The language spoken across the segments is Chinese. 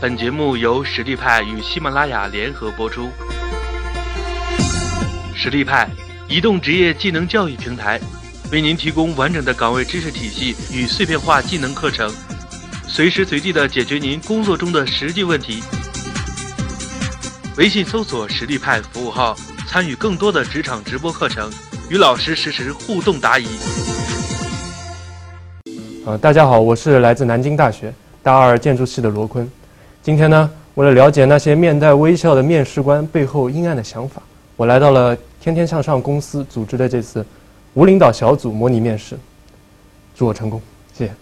本节目由实力派与喜马拉雅联合播出。实力派，移动职业技能教育平台，为您提供完整的岗位知识体系与碎片化技能课程，随时随地的解决您工作中的实际问题。微信搜索“实力派”服务号，参与更多的职场直播课程，与老师实时互动答疑。呃，大家好，我是来自南京大学大二建筑系的罗坤。今天呢，为了了解那些面带微笑的面试官背后阴暗的想法，我来到了天天向上公司组织的这次无领导小组模拟面试。祝我成功，谢谢。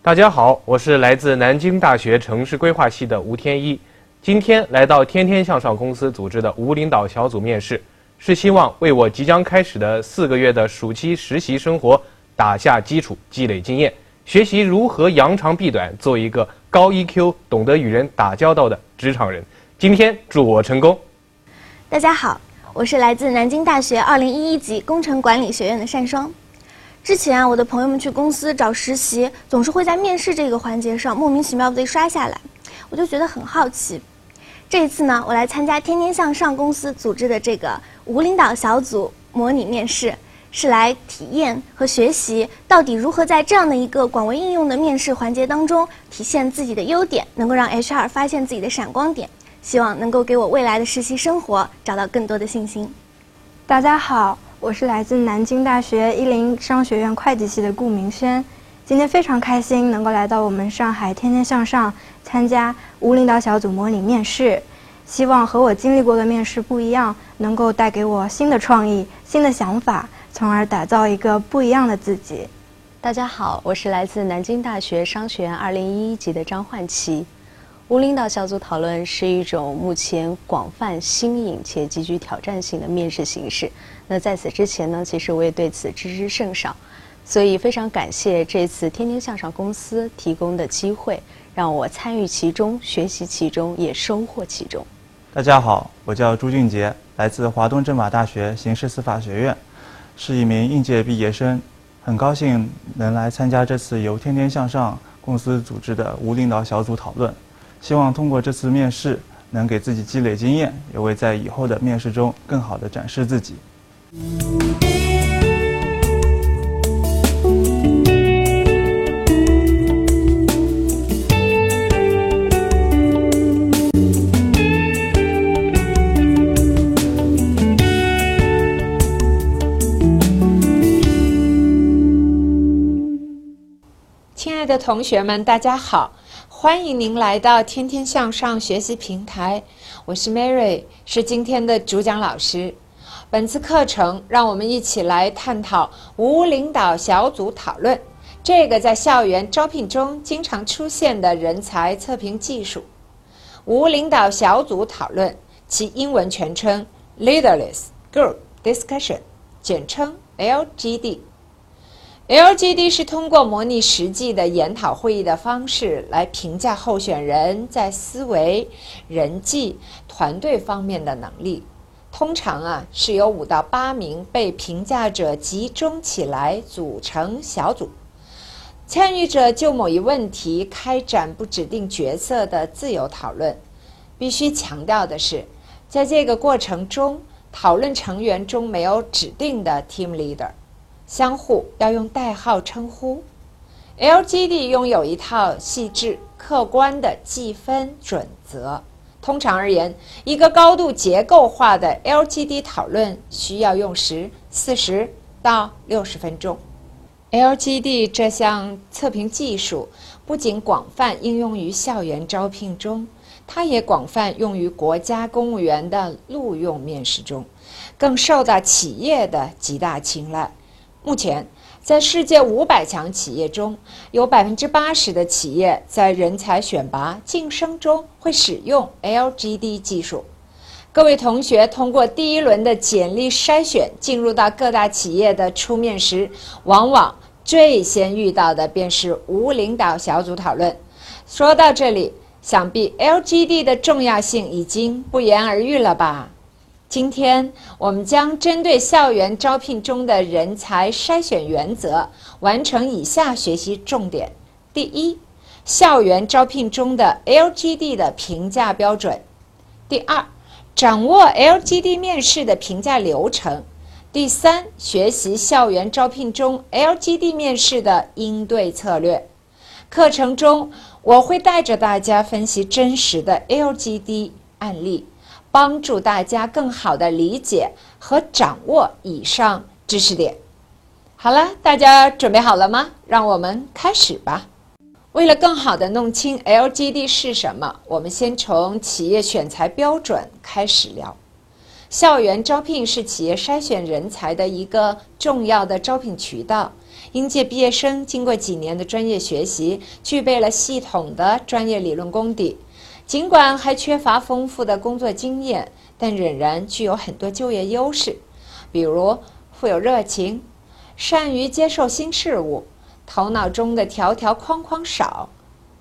大家好，我是来自南京大学城市规划系的吴天一。今天来到天天向上公司组织的无领导小组面试，是希望为我即将开始的四个月的暑期实习生活打下基础，积累经验，学习如何扬长避短，做一个高 EQ、懂得与人打交道的职场人。今天祝我成功。大家好，我是来自南京大学二零一一级工程管理学院的单双。之前啊，我的朋友们去公司找实习，总是会在面试这个环节上莫名其妙被刷下来，我就觉得很好奇。这一次呢，我来参加天天向上公司组织的这个无领导小组模拟面试，是来体验和学习到底如何在这样的一个广为应用的面试环节当中体现自己的优点，能够让 HR 发现自己的闪光点，希望能够给我未来的实习生活找到更多的信心。大家好，我是来自南京大学一零商学院会计系的顾明轩。今天非常开心能够来到我们上海天天向上参加无领导小组模拟面试，希望和我经历过的面试不一样，能够带给我新的创意、新的想法，从而打造一个不一样的自己。大家好，我是来自南京大学商学院二零一一级的张焕琪。无领导小组讨论是一种目前广泛、新颖且极具挑战性的面试形式。那在此之前呢，其实我也对此知之甚少。所以非常感谢这次天天向上公司提供的机会，让我参与其中、学习其中，也收获其中。大家好，我叫朱俊杰，来自华东政法大学刑事司法学院，是一名应届毕业生。很高兴能来参加这次由天天向上公司组织的无领导小组讨论，希望通过这次面试能给自己积累经验，也为在以后的面试中更好的展示自己。的同学们，大家好！欢迎您来到天天向上学习平台，我是 Mary，是今天的主讲老师。本次课程，让我们一起来探讨无领导小组讨论这个在校园招聘中经常出现的人才测评技术。无领导小组讨论，其英文全称 Leaderless Group Discussion，简称 LGD。LGD 是通过模拟实际的研讨会议的方式来评价候选人在思维、人际、团队方面的能力。通常啊，是由五到八名被评价者集中起来组成小组，参与者就某一问题开展不指定角色的自由讨论。必须强调的是，在这个过程中，讨论成员中没有指定的 team leader。相互要用代号称呼。LGD 拥有一套细致、客观的计分准则。通常而言，一个高度结构化的 LGD 讨论需要用时四十到六十分钟。LGD 这项测评技术不仅广泛应用于校园招聘中，它也广泛用于国家公务员的录用面试中，更受到企业的极大青睐。目前，在世界五百强企业中，有百分之八十的企业在人才选拔晋升中会使用 LGD 技术。各位同学通过第一轮的简历筛选进入到各大企业的初面时，往往最先遇到的便是无领导小组讨论。说到这里，想必 LGD 的重要性已经不言而喻了吧？今天我们将针对校园招聘中的人才筛选原则，完成以下学习重点：第一，校园招聘中的 LGD 的评价标准。第二，掌握 LGD 面试的评价流程。第三，学习校园招聘中 LGD 面试的应对策略。课程中，我会带着大家分析真实的 LGD 案例，帮助大家更好地理解和掌握以上知识点。好了，大家准备好了吗？让我们开始吧。为了更好地弄清 LGD 是什么，我们先从企业选材标准开始聊。校园招聘是企业筛选人才的一个重要的招聘渠道。应届毕业生经过几年的专业学习，具备了系统的专业理论功底。尽管还缺乏丰富的工作经验，但仍然具有很多就业优势，比如富有热情、善于接受新事物、头脑中的条条框框少。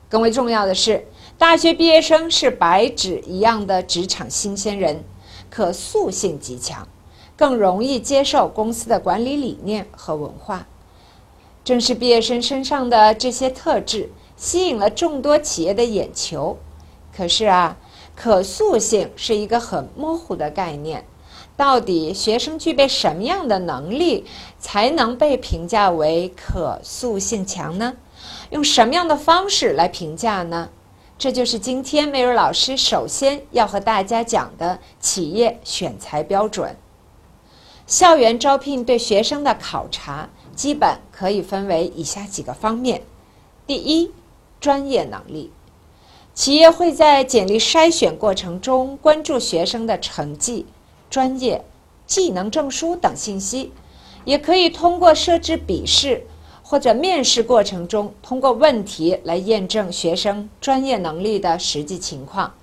更为重要的是，大学毕业生是白纸一样的职场新鲜人。可塑性极强，更容易接受公司的管理理念和文化。正是毕业生身上的这些特质，吸引了众多企业的眼球。可是啊，可塑性是一个很模糊的概念。到底学生具备什么样的能力，才能被评价为可塑性强呢？用什么样的方式来评价呢？这就是今天梅瑞老师首先要和大家讲的企业选材标准。校园招聘对学生的考察基本可以分为以下几个方面：第一，专业能力。企业会在简历筛选过程中关注学生的成绩、专业、技能证书等信息，也可以通过设置笔试。或者面试过程中，通过问题来验证学生专业能力的实际情况。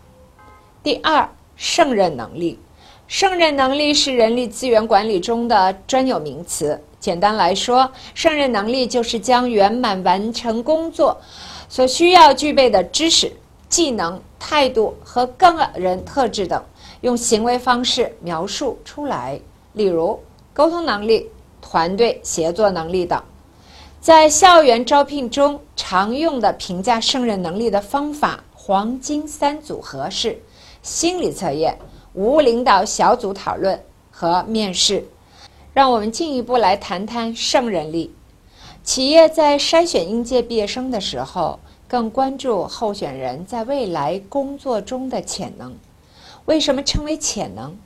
第二，胜任能力。胜任能力是人力资源管理中的专有名词。简单来说，胜任能力就是将圆满完成工作所需要具备的知识、技能、态度和个人特质等，用行为方式描述出来。例如，沟通能力、团队协作能力等。在校园招聘中常用的评价胜任能力的方法，黄金三组合是：心理测验、无领导小组讨论和面试。让我们进一步来谈谈胜任力。企业在筛选应届毕业生的时候，更关注候选人在未来工作中的潜能。为什么称为潜能？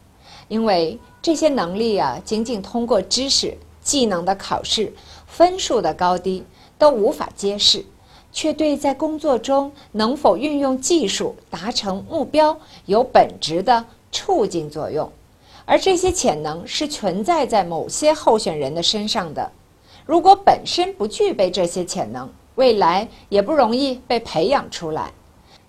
因为这些能力啊，仅仅通过知识、技能的考试。分数的高低都无法揭示，却对在工作中能否运用技术达成目标有本质的促进作用。而这些潜能是存在在某些候选人的身上的。如果本身不具备这些潜能，未来也不容易被培养出来。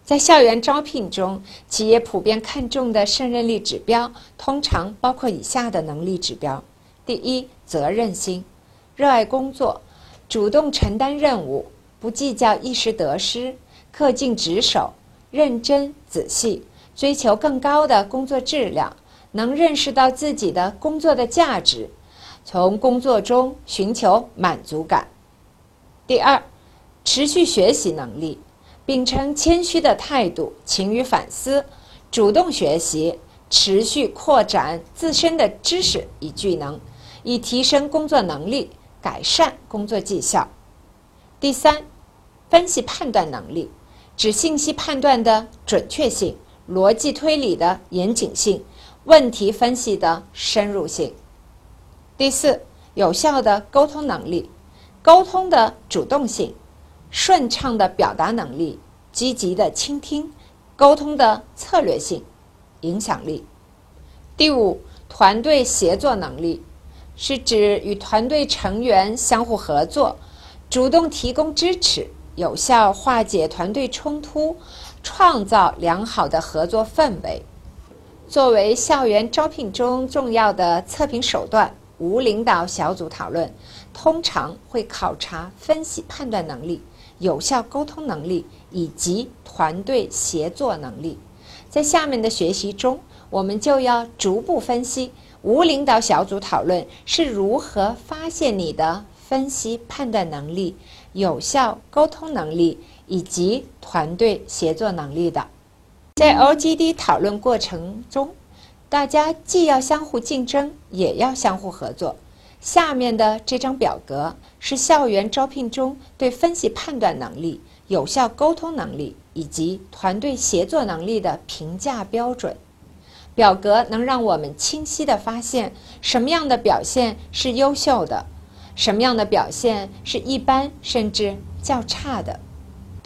在校园招聘中，企业普遍看重的胜任力指标，通常包括以下的能力指标：第一，责任心。热爱工作，主动承担任务，不计较一时得失，恪尽职守，认真仔细，追求更高的工作质量，能认识到自己的工作的价值，从工作中寻求满足感。第二，持续学习能力，秉承谦虚的态度，勤于反思，主动学习，持续扩展自身的知识与技能，以提升工作能力。改善工作绩效。第三，分析判断能力，指信息判断的准确性、逻辑推理的严谨性、问题分析的深入性。第四，有效的沟通能力，沟通的主动性、顺畅的表达能力、积极的倾听、沟通的策略性、影响力。第五，团队协作能力。是指与团队成员相互合作，主动提供支持，有效化解团队冲突，创造良好的合作氛围。作为校园招聘中重要的测评手段，无领导小组讨论通常会考察分析判断能力、有效沟通能力以及团队协作能力。在下面的学习中，我们就要逐步分析。无领导小组讨论是如何发现你的分析判断能力，有效沟通能力以及团队协作能力的。在 LGD 讨论过程中，大家既要相互竞争，也要相互合作。下面的这张表格是校园招聘中对分析判断能力、有效沟通能力以及团队协作能力的评价标准。表格能让我们清晰地发现什么样的表现是优秀的，什么样的表现是一般甚至较差的。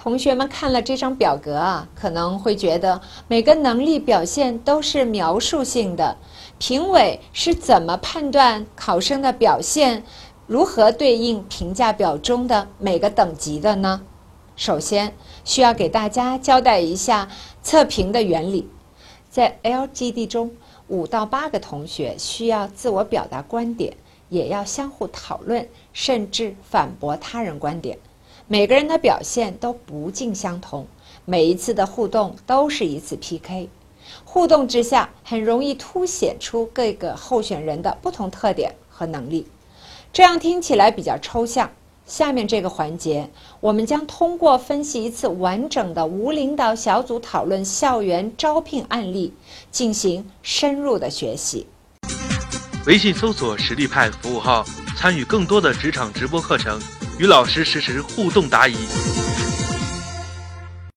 同学们看了这张表格啊，可能会觉得每个能力表现都是描述性的。评委是怎么判断考生的表现如何对应评价表中的每个等级的呢？首先，需要给大家交代一下测评的原理。在 LGD 中，五到八个同学需要自我表达观点，也要相互讨论，甚至反驳他人观点。每个人的表现都不尽相同，每一次的互动都是一次 PK。互动之下，很容易凸显出各个候选人的不同特点和能力。这样听起来比较抽象。下面这个环节，我们将通过分析一次完整的无领导小组讨论校园招聘案例，进行深入的学习。微信搜索“实力派”服务号，参与更多的职场直播课程，与老师实时互动答疑。